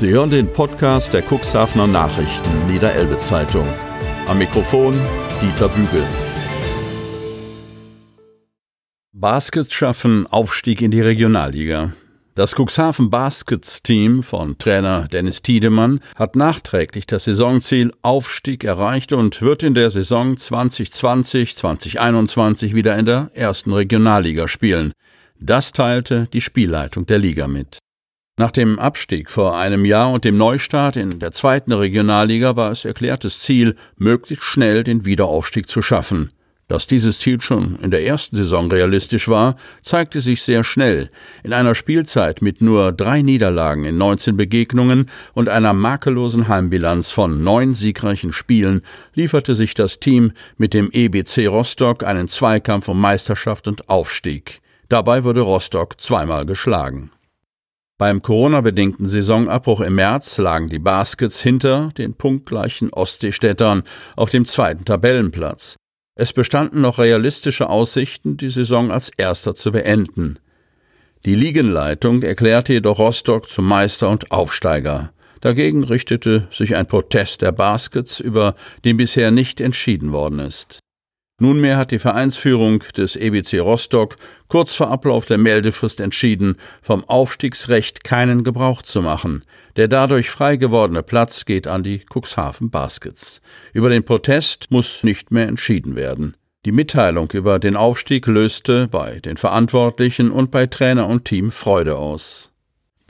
Sie hören den Podcast der Cuxhavener Nachrichten Niederelbe Zeitung. Am Mikrofon Dieter Bügel. Baskets schaffen Aufstieg in die Regionalliga. Das Cuxhaven Baskets Team von Trainer Dennis Tiedemann hat nachträglich das Saisonziel Aufstieg erreicht und wird in der Saison 2020-2021 wieder in der ersten Regionalliga spielen. Das teilte die Spielleitung der Liga mit. Nach dem Abstieg vor einem Jahr und dem Neustart in der zweiten Regionalliga war es erklärtes Ziel, möglichst schnell den Wiederaufstieg zu schaffen. Dass dieses Ziel schon in der ersten Saison realistisch war, zeigte sich sehr schnell. In einer Spielzeit mit nur drei Niederlagen in 19 Begegnungen und einer makellosen Heimbilanz von neun siegreichen Spielen lieferte sich das Team mit dem EBC Rostock einen Zweikampf um Meisterschaft und Aufstieg. Dabei wurde Rostock zweimal geschlagen. Beim Corona-bedingten Saisonabbruch im März lagen die Baskets hinter den punktgleichen Ostseestädtern auf dem zweiten Tabellenplatz. Es bestanden noch realistische Aussichten, die Saison als erster zu beenden. Die Ligenleitung erklärte jedoch Rostock zum Meister und Aufsteiger. Dagegen richtete sich ein Protest der Baskets, über den bisher nicht entschieden worden ist. Nunmehr hat die Vereinsführung des EBC Rostock kurz vor Ablauf der Meldefrist entschieden, vom Aufstiegsrecht keinen Gebrauch zu machen. Der dadurch frei gewordene Platz geht an die Cuxhaven Baskets. Über den Protest muss nicht mehr entschieden werden. Die Mitteilung über den Aufstieg löste bei den Verantwortlichen und bei Trainer und Team Freude aus.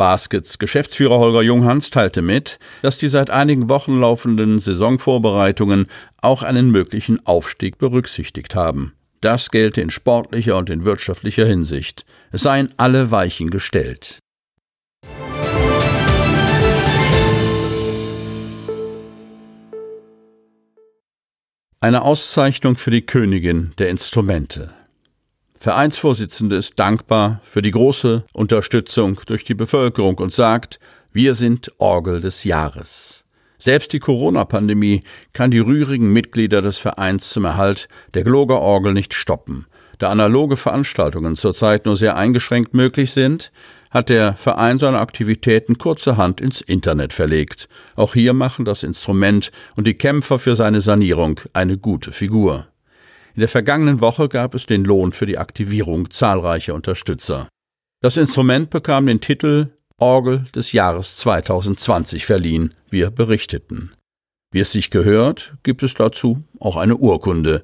Baskets Geschäftsführer Holger Junghans teilte mit, dass die seit einigen Wochen laufenden Saisonvorbereitungen auch einen möglichen Aufstieg berücksichtigt haben. Das gelte in sportlicher und in wirtschaftlicher Hinsicht. Es seien alle Weichen gestellt. Eine Auszeichnung für die Königin der Instrumente. Vereinsvorsitzende ist dankbar für die große Unterstützung durch die Bevölkerung und sagt, wir sind Orgel des Jahres. Selbst die Corona-Pandemie kann die rührigen Mitglieder des Vereins zum Erhalt der Gloger Orgel nicht stoppen. Da analoge Veranstaltungen zurzeit nur sehr eingeschränkt möglich sind, hat der Verein seine Aktivitäten kurzerhand ins Internet verlegt. Auch hier machen das Instrument und die Kämpfer für seine Sanierung eine gute Figur. In der vergangenen Woche gab es den Lohn für die Aktivierung zahlreicher Unterstützer. Das Instrument bekam den Titel Orgel des Jahres 2020 verliehen, wir berichteten. Wie es sich gehört, gibt es dazu auch eine Urkunde.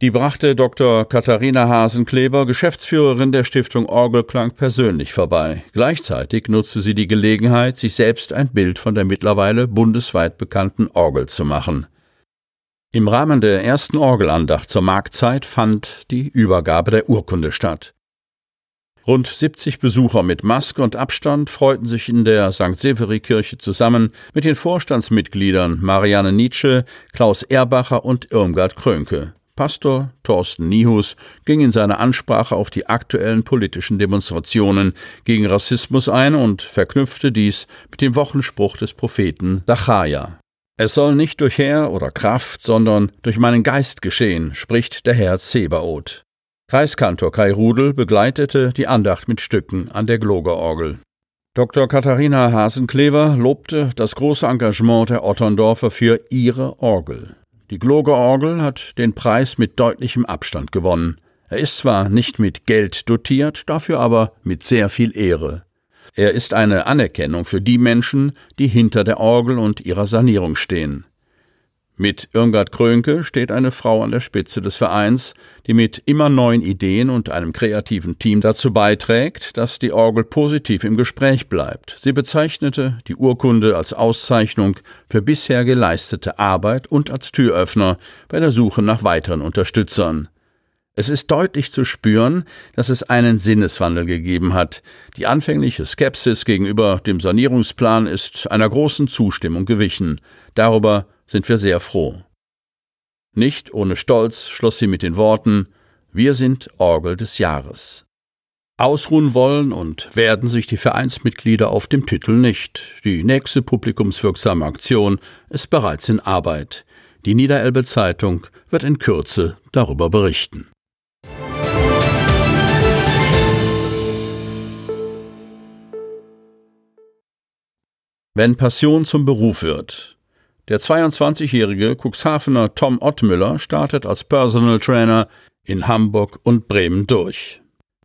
Die brachte Dr. Katharina Hasenkleber, Geschäftsführerin der Stiftung Orgelklang, persönlich vorbei. Gleichzeitig nutzte sie die Gelegenheit, sich selbst ein Bild von der mittlerweile bundesweit bekannten Orgel zu machen. Im Rahmen der ersten Orgelandacht zur Marktzeit fand die Übergabe der Urkunde statt. Rund 70 Besucher mit Maske und Abstand freuten sich in der St. Severi-Kirche zusammen mit den Vorstandsmitgliedern Marianne Nietzsche, Klaus Erbacher und Irmgard Krönke. Pastor Thorsten Nihus ging in seiner Ansprache auf die aktuellen politischen Demonstrationen gegen Rassismus ein und verknüpfte dies mit dem Wochenspruch des Propheten Zacharia. Es soll nicht durch Herr oder Kraft, sondern durch meinen Geist geschehen, spricht der Herr Zebaoth. Kreiskantor Kai Rudel begleitete die Andacht mit Stücken an der Glogerorgel. Dr. Katharina Hasenklever lobte das große Engagement der Otterndorfer für ihre Orgel. Die Glogerorgel hat den Preis mit deutlichem Abstand gewonnen. Er ist zwar nicht mit Geld dotiert, dafür aber mit sehr viel Ehre. Er ist eine Anerkennung für die Menschen, die hinter der Orgel und ihrer Sanierung stehen. Mit Irmgard Krönke steht eine Frau an der Spitze des Vereins, die mit immer neuen Ideen und einem kreativen Team dazu beiträgt, dass die Orgel positiv im Gespräch bleibt. Sie bezeichnete die Urkunde als Auszeichnung für bisher geleistete Arbeit und als Türöffner bei der Suche nach weiteren Unterstützern. Es ist deutlich zu spüren, dass es einen Sinneswandel gegeben hat. Die anfängliche Skepsis gegenüber dem Sanierungsplan ist einer großen Zustimmung gewichen. Darüber sind wir sehr froh. Nicht ohne Stolz schloss sie mit den Worten Wir sind Orgel des Jahres. Ausruhen wollen und werden sich die Vereinsmitglieder auf dem Titel nicht. Die nächste publikumswirksame Aktion ist bereits in Arbeit. Die Niederelbe Zeitung wird in Kürze darüber berichten. Wenn Passion zum Beruf wird. Der 22-jährige Cuxhavener Tom Ottmüller startet als Personal Trainer in Hamburg und Bremen durch.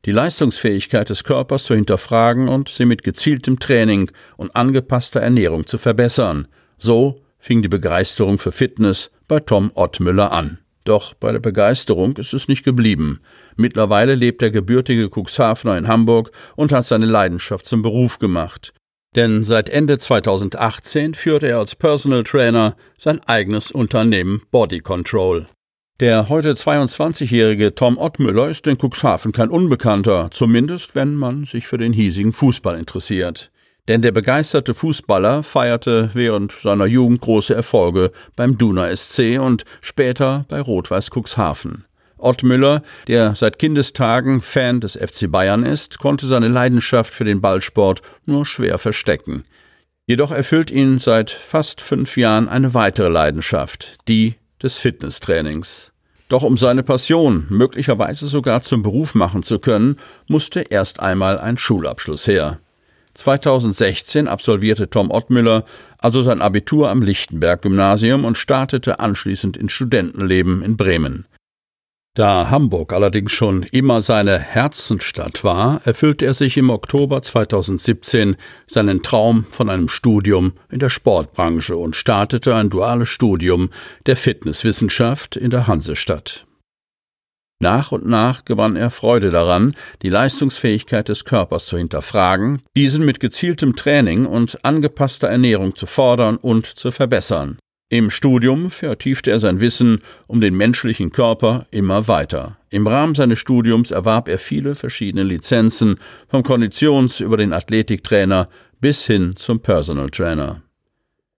Die Leistungsfähigkeit des Körpers zu hinterfragen und sie mit gezieltem Training und angepasster Ernährung zu verbessern. So fing die Begeisterung für Fitness bei Tom Ottmüller an. Doch bei der Begeisterung ist es nicht geblieben. Mittlerweile lebt der gebürtige Cuxhavener in Hamburg und hat seine Leidenschaft zum Beruf gemacht. Denn seit Ende 2018 führt er als Personal Trainer sein eigenes Unternehmen Body Control. Der heute 22-jährige Tom Ottmüller ist in Cuxhaven kein Unbekannter, zumindest wenn man sich für den hiesigen Fußball interessiert. Denn der begeisterte Fußballer feierte während seiner Jugend große Erfolge beim Duna SC und später bei Rot-Weiß Cuxhaven. Ott Müller, der seit Kindestagen Fan des FC Bayern ist, konnte seine Leidenschaft für den Ballsport nur schwer verstecken. Jedoch erfüllt ihn seit fast fünf Jahren eine weitere Leidenschaft, die des Fitnesstrainings. Doch um seine Passion möglicherweise sogar zum Beruf machen zu können, musste erst einmal ein Schulabschluss her. 2016 absolvierte Tom Ottmüller also sein Abitur am Lichtenberg Gymnasium und startete anschließend ins Studentenleben in Bremen. Da Hamburg allerdings schon immer seine Herzenstadt war, erfüllte er sich im Oktober 2017 seinen Traum von einem Studium in der Sportbranche und startete ein duales Studium der Fitnesswissenschaft in der Hansestadt. Nach und nach gewann er Freude daran, die Leistungsfähigkeit des Körpers zu hinterfragen, diesen mit gezieltem Training und angepasster Ernährung zu fordern und zu verbessern. Im Studium vertiefte er sein Wissen um den menschlichen Körper immer weiter. Im Rahmen seines Studiums erwarb er viele verschiedene Lizenzen, vom Konditions- über den Athletiktrainer bis hin zum Personal Trainer.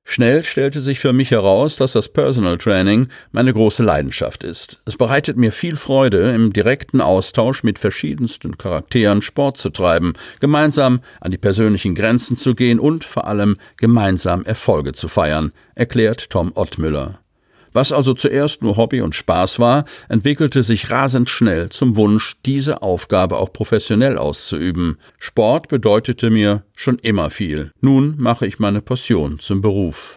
Schnell stellte sich für mich heraus, dass das Personal Training meine große Leidenschaft ist. Es bereitet mir viel Freude, im direkten Austausch mit verschiedensten Charakteren Sport zu treiben, gemeinsam an die persönlichen Grenzen zu gehen und vor allem gemeinsam Erfolge zu feiern, erklärt Tom Ottmüller. Was also zuerst nur Hobby und Spaß war, entwickelte sich rasend schnell zum Wunsch, diese Aufgabe auch professionell auszuüben. Sport bedeutete mir schon immer viel. Nun mache ich meine Passion zum Beruf.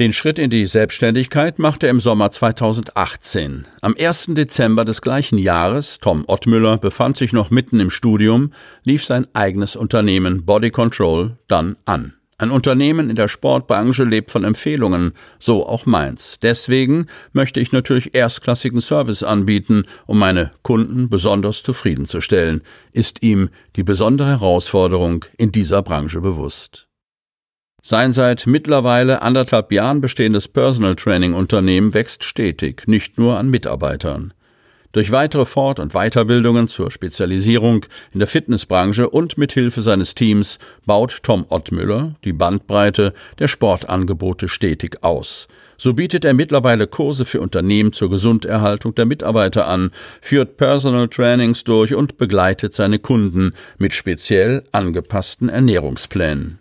Den Schritt in die Selbstständigkeit machte er im Sommer 2018. Am 1. Dezember des gleichen Jahres, Tom Ottmüller befand sich noch mitten im Studium, lief sein eigenes Unternehmen Body Control dann an. Ein Unternehmen in der Sportbranche lebt von Empfehlungen, so auch meins. Deswegen möchte ich natürlich erstklassigen Service anbieten, um meine Kunden besonders zufriedenzustellen, ist ihm die besondere Herausforderung in dieser Branche bewusst. Sein seit mittlerweile anderthalb Jahren bestehendes Personal Training Unternehmen wächst stetig, nicht nur an Mitarbeitern. Durch weitere Fort- und Weiterbildungen zur Spezialisierung in der Fitnessbranche und mit Hilfe seines Teams baut Tom Ottmüller die Bandbreite der Sportangebote stetig aus. So bietet er mittlerweile Kurse für Unternehmen zur Gesunderhaltung der Mitarbeiter an, führt Personal Trainings durch und begleitet seine Kunden mit speziell angepassten Ernährungsplänen.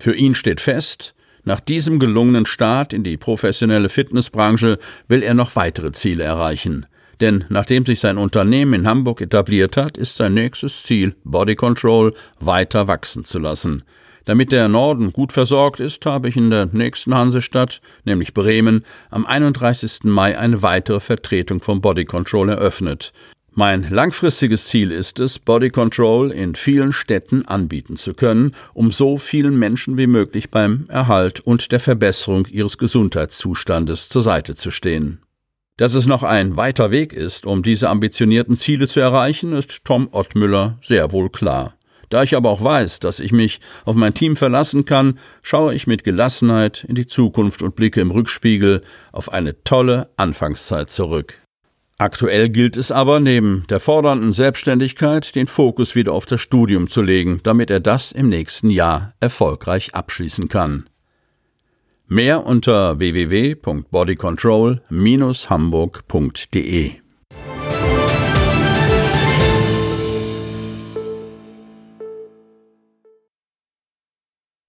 Für ihn steht fest, nach diesem gelungenen Start in die professionelle Fitnessbranche will er noch weitere Ziele erreichen. Denn nachdem sich sein Unternehmen in Hamburg etabliert hat, ist sein nächstes Ziel, Body Control weiter wachsen zu lassen. Damit der Norden gut versorgt ist, habe ich in der nächsten Hansestadt, nämlich Bremen, am 31. Mai eine weitere Vertretung vom Body Control eröffnet. Mein langfristiges Ziel ist es, Body Control in vielen Städten anbieten zu können, um so vielen Menschen wie möglich beim Erhalt und der Verbesserung ihres Gesundheitszustandes zur Seite zu stehen. Dass es noch ein weiter Weg ist, um diese ambitionierten Ziele zu erreichen, ist Tom Ottmüller sehr wohl klar. Da ich aber auch weiß, dass ich mich auf mein Team verlassen kann, schaue ich mit Gelassenheit in die Zukunft und blicke im Rückspiegel auf eine tolle Anfangszeit zurück. Aktuell gilt es aber, neben der fordernden Selbstständigkeit den Fokus wieder auf das Studium zu legen, damit er das im nächsten Jahr erfolgreich abschließen kann. Mehr unter www.bodycontrol-hamburg.de.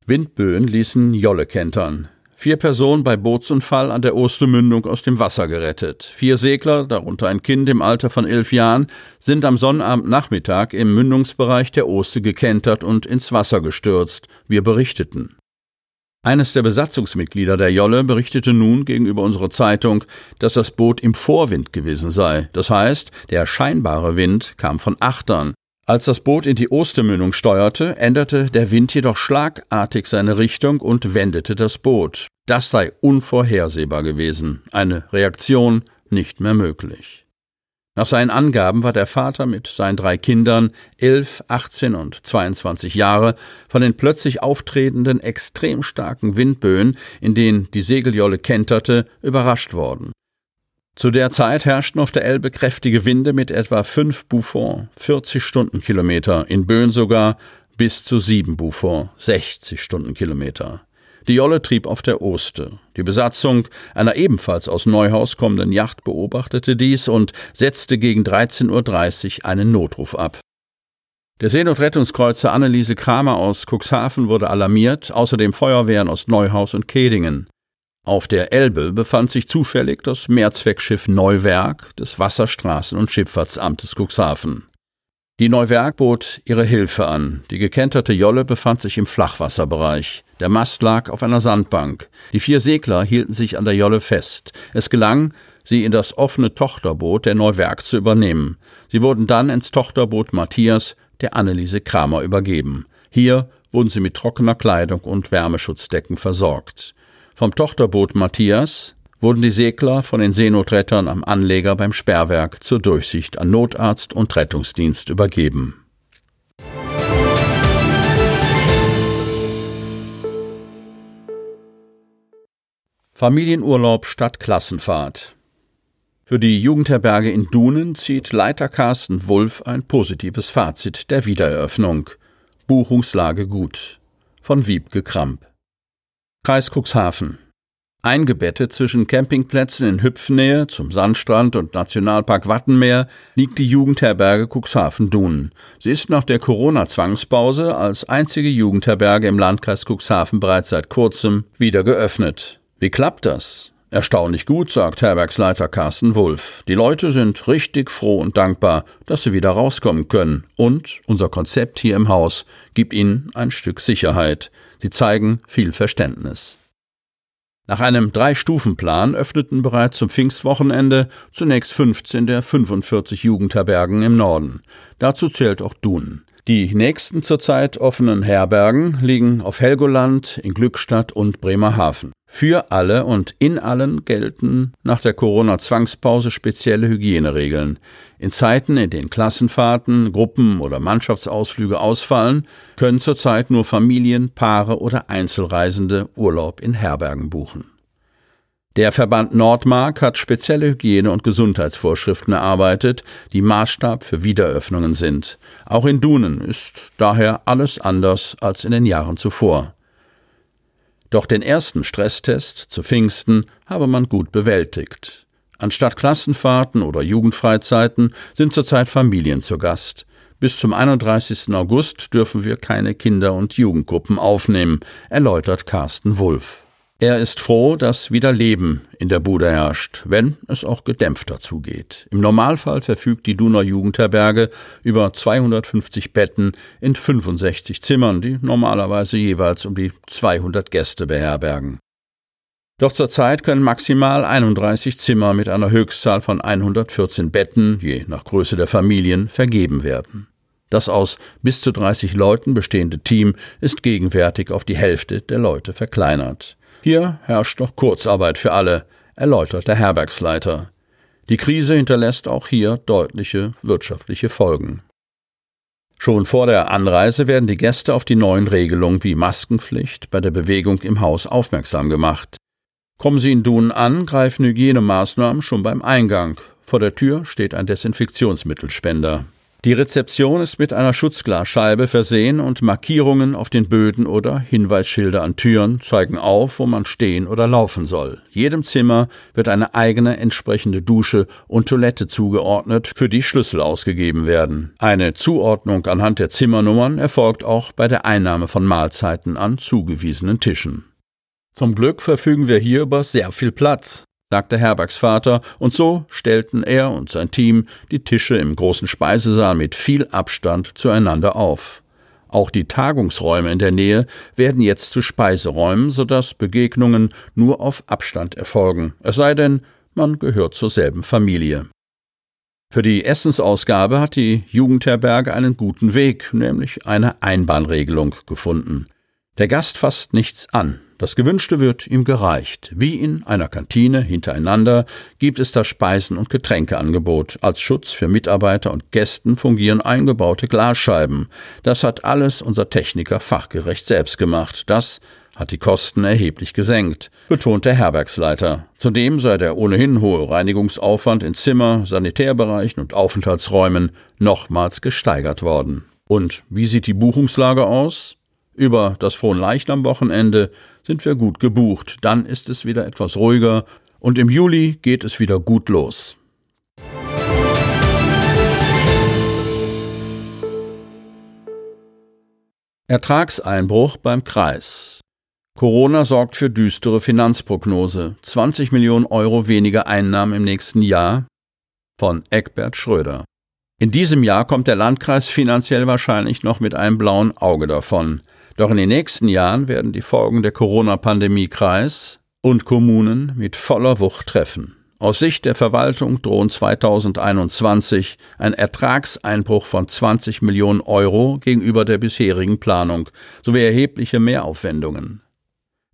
Windböen ließen Jolle kentern. Vier Personen bei Bootsunfall an der Ostermündung aus dem Wasser gerettet. Vier Segler, darunter ein Kind im Alter von elf Jahren, sind am Sonnabendnachmittag im Mündungsbereich der Oste gekentert und ins Wasser gestürzt. Wir berichteten. Eines der Besatzungsmitglieder der Jolle berichtete nun gegenüber unserer Zeitung, dass das Boot im Vorwind gewesen sei. Das heißt, der scheinbare Wind kam von Achtern. Als das Boot in die Ostermündung steuerte, änderte der Wind jedoch schlagartig seine Richtung und wendete das Boot. Das sei unvorhersehbar gewesen. Eine Reaktion nicht mehr möglich. Nach seinen Angaben war der Vater mit seinen drei Kindern, elf, 18 und 22 Jahre, von den plötzlich auftretenden extrem starken Windböen, in denen die Segeljolle kenterte, überrascht worden. Zu der Zeit herrschten auf der Elbe kräftige Winde mit etwa fünf Buffon, 40 Stundenkilometer, in Böen sogar bis zu sieben Buffon, 60 Stundenkilometer. Die Jolle trieb auf der Oste. Die Besatzung einer ebenfalls aus Neuhaus kommenden Yacht beobachtete dies und setzte gegen 13.30 Uhr einen Notruf ab. Der Seenotrettungskreuzer Anneliese Kramer aus Cuxhaven wurde alarmiert, außerdem Feuerwehren aus Neuhaus und Kedingen. Auf der Elbe befand sich zufällig das Mehrzweckschiff Neuwerk des Wasserstraßen- und Schifffahrtsamtes Cuxhaven. Die Neuwerk bot ihre Hilfe an. Die gekenterte Jolle befand sich im Flachwasserbereich. Der Mast lag auf einer Sandbank. Die vier Segler hielten sich an der Jolle fest. Es gelang, sie in das offene Tochterboot der Neuwerk zu übernehmen. Sie wurden dann ins Tochterboot Matthias der Anneliese Kramer übergeben. Hier wurden sie mit trockener Kleidung und Wärmeschutzdecken versorgt. Vom Tochterboot Matthias wurden die Segler von den Seenotrettern am Anleger beim Sperrwerk zur Durchsicht an Notarzt und Rettungsdienst übergeben. Familienurlaub statt Klassenfahrt. Für die Jugendherberge in Dunen zieht Leiter Carsten Wulff ein positives Fazit der Wiedereröffnung. Buchungslage gut. Von Wiebke Kramp. Kreis Cuxhaven. Eingebettet zwischen Campingplätzen in Hüpfnähe zum Sandstrand und Nationalpark Wattenmeer liegt die Jugendherberge Cuxhaven-Dunen. Sie ist nach der Corona-Zwangspause als einzige Jugendherberge im Landkreis Cuxhaven bereits seit kurzem wieder geöffnet. Wie klappt das? Erstaunlich gut, sagt Herbergsleiter Carsten Wulff. Die Leute sind richtig froh und dankbar, dass sie wieder rauskommen können. Und unser Konzept hier im Haus gibt ihnen ein Stück Sicherheit. Sie zeigen viel Verständnis. Nach einem Drei-Stufen-Plan öffneten bereits zum Pfingstwochenende zunächst 15 der 45 Jugendherbergen im Norden. Dazu zählt auch Dun. Die nächsten zurzeit offenen Herbergen liegen auf Helgoland, in Glückstadt und Bremerhaven. Für alle und in allen gelten nach der Corona-Zwangspause spezielle Hygieneregeln. In Zeiten, in denen Klassenfahrten, Gruppen oder Mannschaftsausflüge ausfallen, können zurzeit nur Familien, Paare oder Einzelreisende Urlaub in Herbergen buchen. Der Verband Nordmark hat spezielle Hygiene- und Gesundheitsvorschriften erarbeitet, die Maßstab für Wiederöffnungen sind. Auch in Dunen ist daher alles anders als in den Jahren zuvor. Doch den ersten Stresstest zu Pfingsten habe man gut bewältigt. Anstatt Klassenfahrten oder Jugendfreizeiten sind zurzeit Familien zu Gast. Bis zum 31. August dürfen wir keine Kinder- und Jugendgruppen aufnehmen, erläutert Carsten Wulff. Er ist froh, dass wieder Leben in der Bude herrscht, wenn es auch gedämpfter zugeht. Im Normalfall verfügt die Duner Jugendherberge über 250 Betten in 65 Zimmern, die normalerweise jeweils um die 200 Gäste beherbergen. Doch zurzeit können maximal 31 Zimmer mit einer Höchstzahl von 114 Betten, je nach Größe der Familien, vergeben werden. Das aus bis zu 30 Leuten bestehende Team ist gegenwärtig auf die Hälfte der Leute verkleinert. Hier herrscht noch Kurzarbeit für alle, erläutert der Herbergsleiter. Die Krise hinterlässt auch hier deutliche wirtschaftliche Folgen. Schon vor der Anreise werden die Gäste auf die neuen Regelungen wie Maskenpflicht bei der Bewegung im Haus aufmerksam gemacht. Kommen sie in Dunen an, greifen Hygienemaßnahmen schon beim Eingang. Vor der Tür steht ein Desinfektionsmittelspender. Die Rezeption ist mit einer Schutzglasscheibe versehen und Markierungen auf den Böden oder Hinweisschilder an Türen zeigen auf, wo man stehen oder laufen soll. Jedem Zimmer wird eine eigene entsprechende Dusche und Toilette zugeordnet, für die Schlüssel ausgegeben werden. Eine Zuordnung anhand der Zimmernummern erfolgt auch bei der Einnahme von Mahlzeiten an zugewiesenen Tischen. Zum Glück verfügen wir hier über sehr viel Platz sagte Herbergs Vater, und so stellten er und sein Team die Tische im großen Speisesaal mit viel Abstand zueinander auf. Auch die Tagungsräume in der Nähe werden jetzt zu Speiseräumen, sodass Begegnungen nur auf Abstand erfolgen, es sei denn, man gehört zur selben Familie. Für die Essensausgabe hat die Jugendherberge einen guten Weg, nämlich eine Einbahnregelung gefunden. Der Gast fasst nichts an, das Gewünschte wird ihm gereicht. Wie in einer Kantine hintereinander gibt es das Speisen- und Getränkeangebot. Als Schutz für Mitarbeiter und Gästen fungieren eingebaute Glasscheiben. Das hat alles unser Techniker fachgerecht selbst gemacht. Das hat die Kosten erheblich gesenkt, betont der Herbergsleiter. Zudem sei der ohnehin hohe Reinigungsaufwand in Zimmer, Sanitärbereichen und Aufenthaltsräumen nochmals gesteigert worden. Und wie sieht die Buchungslage aus? Über das Fronleichnam-Wochenende sind wir gut gebucht. Dann ist es wieder etwas ruhiger und im Juli geht es wieder gut los. Ertragseinbruch beim Kreis. Corona sorgt für düstere Finanzprognose. 20 Millionen Euro weniger Einnahmen im nächsten Jahr von Eckbert Schröder. In diesem Jahr kommt der Landkreis finanziell wahrscheinlich noch mit einem blauen Auge davon. Doch in den nächsten Jahren werden die Folgen der Corona-Pandemie Kreis und Kommunen mit voller Wucht treffen. Aus Sicht der Verwaltung drohen 2021 ein Ertragseinbruch von 20 Millionen Euro gegenüber der bisherigen Planung sowie erhebliche Mehraufwendungen.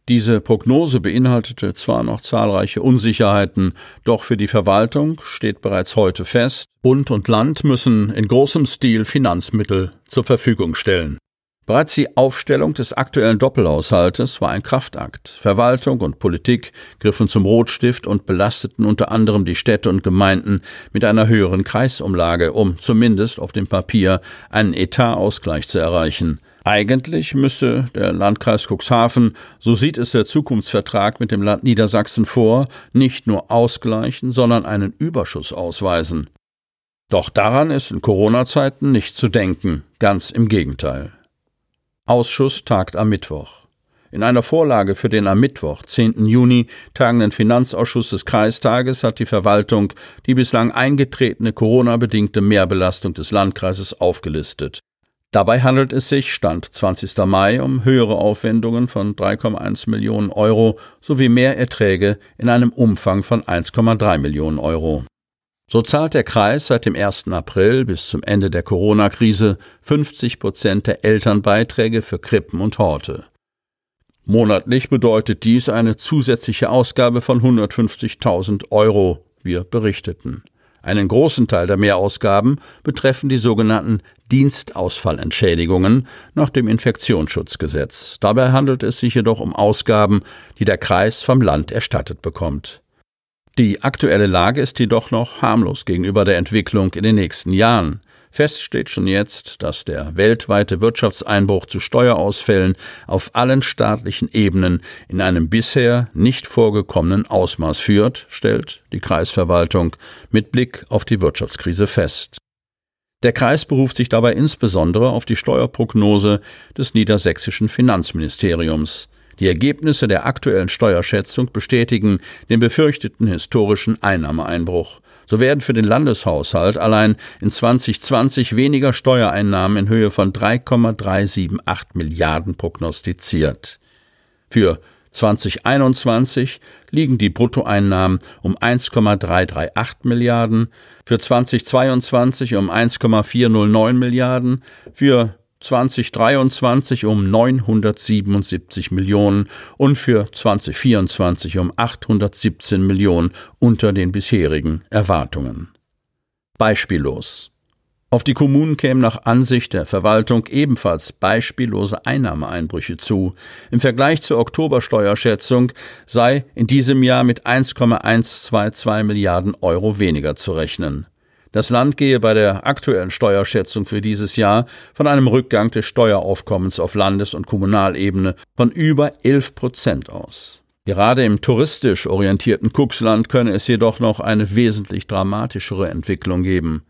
Diese Prognose beinhaltete zwar noch zahlreiche Unsicherheiten, doch für die Verwaltung steht bereits heute fest, Bund und Land müssen in großem Stil Finanzmittel zur Verfügung stellen. Bereits die Aufstellung des aktuellen Doppelhaushaltes war ein Kraftakt. Verwaltung und Politik griffen zum Rotstift und belasteten unter anderem die Städte und Gemeinden mit einer höheren Kreisumlage, um zumindest auf dem Papier einen Etatausgleich zu erreichen. Eigentlich müsse der Landkreis Cuxhaven, so sieht es der Zukunftsvertrag mit dem Land Niedersachsen vor, nicht nur ausgleichen, sondern einen Überschuss ausweisen. Doch daran ist in Corona-Zeiten nicht zu denken, ganz im Gegenteil. Ausschuss tagt am Mittwoch. In einer Vorlage für den am Mittwoch, 10. Juni, tagenden Finanzausschuss des Kreistages hat die Verwaltung die bislang eingetretene Corona-bedingte Mehrbelastung des Landkreises aufgelistet. Dabei handelt es sich, Stand 20. Mai, um höhere Aufwendungen von 3,1 Millionen Euro sowie Mehrerträge in einem Umfang von 1,3 Millionen Euro. So zahlt der Kreis seit dem 1. April bis zum Ende der Corona-Krise 50 Prozent der Elternbeiträge für Krippen und Horte. Monatlich bedeutet dies eine zusätzliche Ausgabe von 150.000 Euro, wir berichteten. Einen großen Teil der Mehrausgaben betreffen die sogenannten Dienstausfallentschädigungen nach dem Infektionsschutzgesetz. Dabei handelt es sich jedoch um Ausgaben, die der Kreis vom Land erstattet bekommt. Die aktuelle Lage ist jedoch noch harmlos gegenüber der Entwicklung in den nächsten Jahren. Fest steht schon jetzt, dass der weltweite Wirtschaftseinbruch zu Steuerausfällen auf allen staatlichen Ebenen in einem bisher nicht vorgekommenen Ausmaß führt, stellt die Kreisverwaltung mit Blick auf die Wirtschaftskrise fest. Der Kreis beruft sich dabei insbesondere auf die Steuerprognose des niedersächsischen Finanzministeriums. Die Ergebnisse der aktuellen Steuerschätzung bestätigen den befürchteten historischen Einnahmeeinbruch. So werden für den Landeshaushalt allein in 2020 weniger Steuereinnahmen in Höhe von 3,378 Milliarden prognostiziert. Für 2021 liegen die Bruttoeinnahmen um 1,338 Milliarden, für 2022 um 1,409 Milliarden, für 2023 um 977 Millionen und für 2024 um 817 Millionen unter den bisherigen Erwartungen. Beispiellos. Auf die Kommunen kämen nach Ansicht der Verwaltung ebenfalls beispiellose Einnahmeeinbrüche zu. Im Vergleich zur Oktobersteuerschätzung sei in diesem Jahr mit 1,122 Milliarden Euro weniger zu rechnen. Das Land gehe bei der aktuellen Steuerschätzung für dieses Jahr von einem Rückgang des Steueraufkommens auf Landes- und Kommunalebene von über 11 Prozent aus. Gerade im touristisch orientierten Cuxland könne es jedoch noch eine wesentlich dramatischere Entwicklung geben.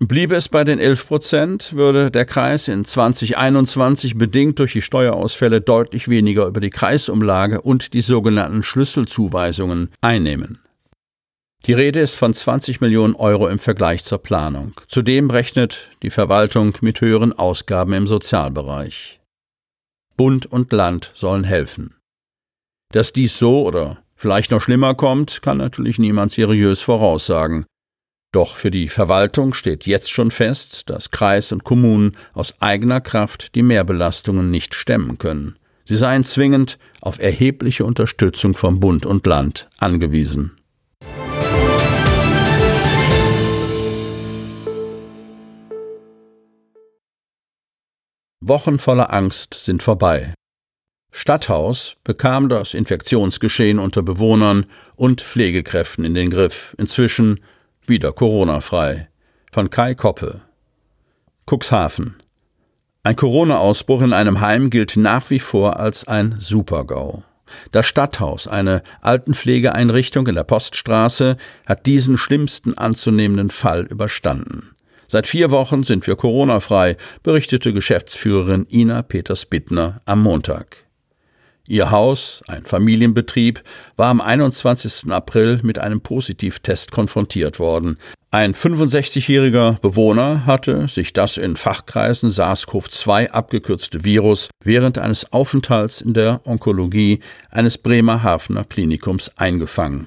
Bliebe es bei den 11 Prozent, würde der Kreis in 2021 bedingt durch die Steuerausfälle deutlich weniger über die Kreisumlage und die sogenannten Schlüsselzuweisungen einnehmen. Die Rede ist von 20 Millionen Euro im Vergleich zur Planung. Zudem rechnet die Verwaltung mit höheren Ausgaben im Sozialbereich. Bund und Land sollen helfen. Dass dies so oder vielleicht noch schlimmer kommt, kann natürlich niemand seriös voraussagen. Doch für die Verwaltung steht jetzt schon fest, dass Kreis und Kommunen aus eigener Kraft die Mehrbelastungen nicht stemmen können. Sie seien zwingend auf erhebliche Unterstützung vom Bund und Land angewiesen. Wochen voller Angst sind vorbei. Stadthaus bekam das Infektionsgeschehen unter Bewohnern und Pflegekräften in den Griff. Inzwischen wieder Corona-frei. Von Kai Koppe. Cuxhaven. Ein Corona-Ausbruch in einem Heim gilt nach wie vor als ein Supergau. Das Stadthaus, eine Altenpflegeeinrichtung in der Poststraße, hat diesen schlimmsten anzunehmenden Fall überstanden. Seit vier Wochen sind wir Corona-frei, berichtete Geschäftsführerin Ina Peters-Bittner am Montag. Ihr Haus, ein Familienbetrieb, war am 21. April mit einem Positivtest konfrontiert worden. Ein 65-jähriger Bewohner hatte sich das in Fachkreisen SARS-CoV-2 abgekürzte Virus während eines Aufenthalts in der Onkologie eines Bremerhavener Klinikums eingefangen.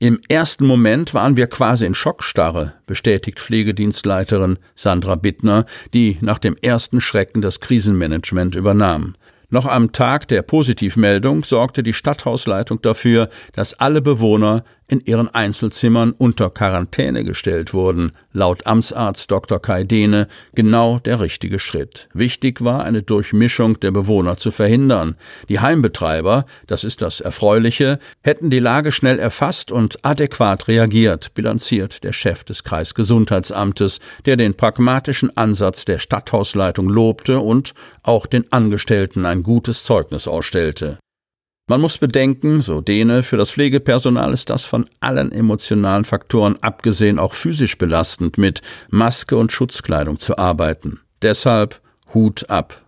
Im ersten Moment waren wir quasi in Schockstarre, bestätigt Pflegedienstleiterin Sandra Bittner, die nach dem ersten Schrecken das Krisenmanagement übernahm. Noch am Tag der Positivmeldung sorgte die Stadthausleitung dafür, dass alle Bewohner in ihren Einzelzimmern unter Quarantäne gestellt wurden, laut Amtsarzt Dr. Kai Dehne genau der richtige Schritt. Wichtig war, eine Durchmischung der Bewohner zu verhindern. Die Heimbetreiber, das ist das Erfreuliche, hätten die Lage schnell erfasst und adäquat reagiert, bilanziert der Chef des Kreisgesundheitsamtes, der den pragmatischen Ansatz der Stadthausleitung lobte und auch den Angestellten ein gutes Zeugnis ausstellte. Man muss bedenken, so Dene, für das Pflegepersonal ist das von allen emotionalen Faktoren abgesehen auch physisch belastend, mit Maske und Schutzkleidung zu arbeiten. Deshalb Hut ab.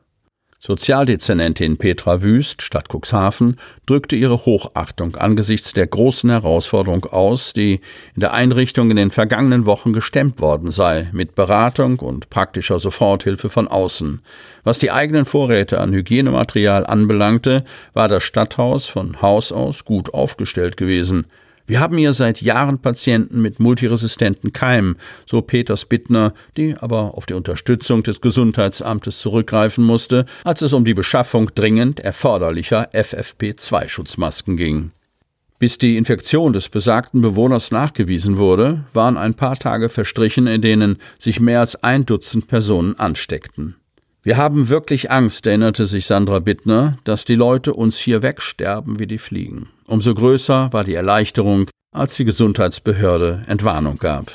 Sozialdezernentin Petra Wüst, Stadt Cuxhaven, drückte ihre Hochachtung angesichts der großen Herausforderung aus, die in der Einrichtung in den vergangenen Wochen gestemmt worden sei, mit Beratung und praktischer Soforthilfe von außen. Was die eigenen Vorräte an Hygienematerial anbelangte, war das Stadthaus von Haus aus gut aufgestellt gewesen. Wir haben hier seit Jahren Patienten mit multiresistenten Keimen, so Peters Bittner, die aber auf die Unterstützung des Gesundheitsamtes zurückgreifen musste, als es um die Beschaffung dringend erforderlicher FFP2-Schutzmasken ging. Bis die Infektion des besagten Bewohners nachgewiesen wurde, waren ein paar Tage verstrichen, in denen sich mehr als ein Dutzend Personen ansteckten. Wir haben wirklich Angst, erinnerte sich Sandra Bittner, dass die Leute uns hier wegsterben wie die Fliegen. Umso größer war die Erleichterung, als die Gesundheitsbehörde Entwarnung gab.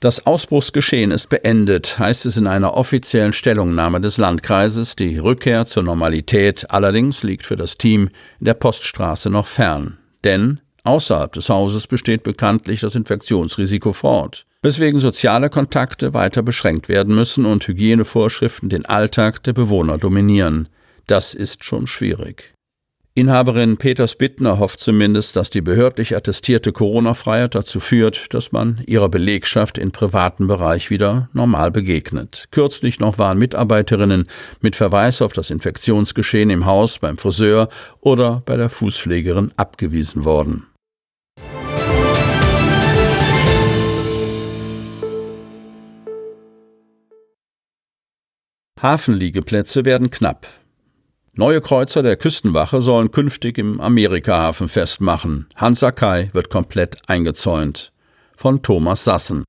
Das Ausbruchsgeschehen ist beendet, heißt es in einer offiziellen Stellungnahme des Landkreises. Die Rückkehr zur Normalität allerdings liegt für das Team in der Poststraße noch fern. Denn außerhalb des Hauses besteht bekanntlich das Infektionsrisiko fort, weswegen soziale Kontakte weiter beschränkt werden müssen und Hygienevorschriften den Alltag der Bewohner dominieren. Das ist schon schwierig. Inhaberin Peters Bittner hofft zumindest, dass die behördlich attestierte Corona-Freiheit dazu führt, dass man ihrer Belegschaft im privaten Bereich wieder normal begegnet. Kürzlich noch waren Mitarbeiterinnen mit Verweis auf das Infektionsgeschehen im Haus, beim Friseur oder bei der Fußpflegerin abgewiesen worden. Hafenliegeplätze werden knapp. Neue Kreuzer der Küstenwache sollen künftig im Amerikahafen festmachen. Hansa Kai wird komplett eingezäunt. Von Thomas Sassen.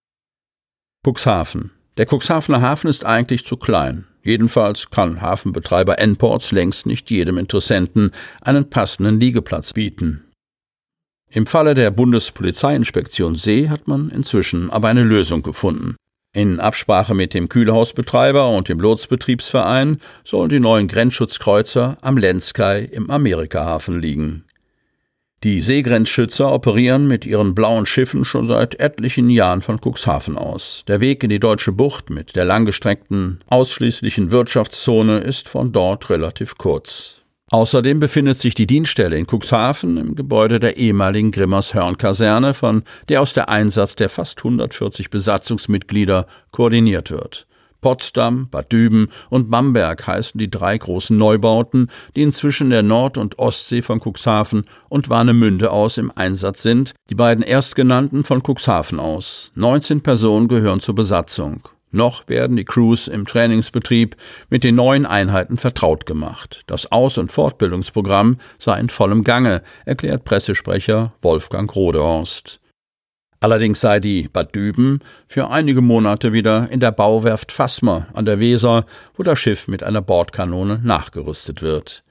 Cuxhaven. Der Cuxhavener Hafen ist eigentlich zu klein. Jedenfalls kann Hafenbetreiber N-Ports längst nicht jedem Interessenten einen passenden Liegeplatz bieten. Im Falle der Bundespolizeiinspektion See hat man inzwischen aber eine Lösung gefunden. In Absprache mit dem Kühlhausbetreiber und dem Lotsbetriebsverein sollen die neuen Grenzschutzkreuzer am Lenzkai im Amerikahafen liegen. Die Seegrenzschützer operieren mit ihren blauen Schiffen schon seit etlichen Jahren von Cuxhaven aus. Der Weg in die deutsche Bucht mit der langgestreckten, ausschließlichen Wirtschaftszone ist von dort relativ kurz. Außerdem befindet sich die Dienststelle in Cuxhaven im Gebäude der ehemaligen Grimmers-Hörn-Kaserne, von der aus der Einsatz der fast 140 Besatzungsmitglieder koordiniert wird. Potsdam, Bad Düben und Bamberg heißen die drei großen Neubauten, die inzwischen der Nord- und Ostsee von Cuxhaven und Warnemünde aus im Einsatz sind, die beiden erstgenannten von Cuxhaven aus. 19 Personen gehören zur Besatzung. Noch werden die Crews im Trainingsbetrieb mit den neuen Einheiten vertraut gemacht. Das Aus- und Fortbildungsprogramm sei in vollem Gange, erklärt Pressesprecher Wolfgang Rodehorst. Allerdings sei die Bad Düben für einige Monate wieder in der Bauwerft Fassmer an der Weser, wo das Schiff mit einer Bordkanone nachgerüstet wird.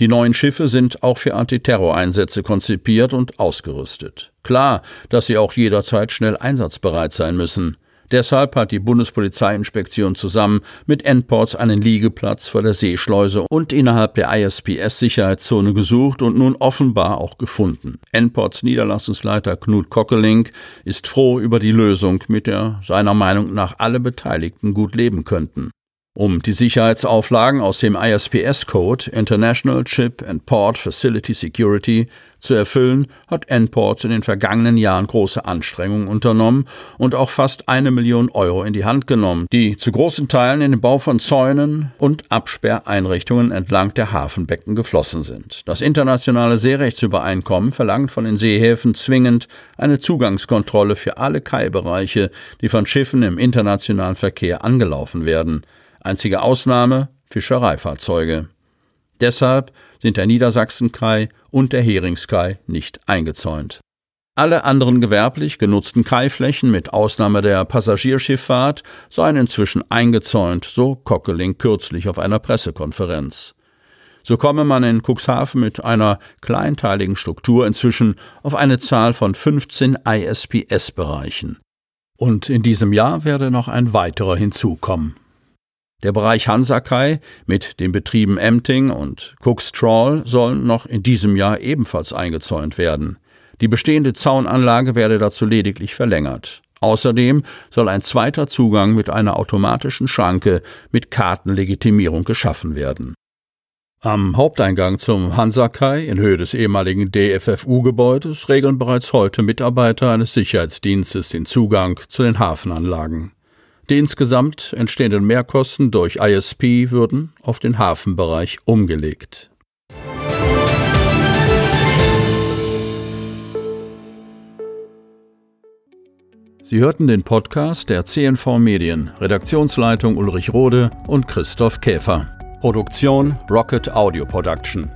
Die neuen Schiffe sind auch für Antiterroreinsätze konzipiert und ausgerüstet. Klar, dass sie auch jederzeit schnell einsatzbereit sein müssen. Deshalb hat die Bundespolizeiinspektion zusammen mit Endports einen Liegeplatz vor der Seeschleuse und innerhalb der ISPS-Sicherheitszone gesucht und nun offenbar auch gefunden. Endports Niederlassungsleiter Knut Kockelink ist froh über die Lösung, mit der seiner Meinung nach alle Beteiligten gut leben könnten. Um die Sicherheitsauflagen aus dem ISPS-Code International Chip and Port Facility Security zu erfüllen, hat Nports in den vergangenen Jahren große Anstrengungen unternommen und auch fast eine Million Euro in die Hand genommen, die zu großen Teilen in den Bau von Zäunen und Absperreinrichtungen entlang der Hafenbecken geflossen sind. Das internationale Seerechtsübereinkommen verlangt von den Seehäfen zwingend eine Zugangskontrolle für alle Kaibereiche, die von Schiffen im internationalen Verkehr angelaufen werden. Einzige Ausnahme Fischereifahrzeuge. Deshalb sind der Niedersachsenkai und der Heringskai nicht eingezäunt. Alle anderen gewerblich genutzten Kaiflächen mit Ausnahme der Passagierschifffahrt seien inzwischen eingezäunt, so Kockeling kürzlich auf einer Pressekonferenz. So komme man in Cuxhaven mit einer kleinteiligen Struktur inzwischen auf eine Zahl von 15 ISPS-Bereichen. Und in diesem Jahr werde noch ein weiterer hinzukommen. Der Bereich Hansakai mit den Betrieben Emting und Cook's Trawl sollen noch in diesem Jahr ebenfalls eingezäunt werden. Die bestehende Zaunanlage werde dazu lediglich verlängert. Außerdem soll ein zweiter Zugang mit einer automatischen Schranke mit Kartenlegitimierung geschaffen werden. Am Haupteingang zum Hansakai in Höhe des ehemaligen DFFU-Gebäudes regeln bereits heute Mitarbeiter eines Sicherheitsdienstes den Zugang zu den Hafenanlagen. Die insgesamt entstehenden Mehrkosten durch ISP würden auf den Hafenbereich umgelegt. Sie hörten den Podcast der CNV Medien, Redaktionsleitung Ulrich Rode und Christoph Käfer. Produktion Rocket Audio Production.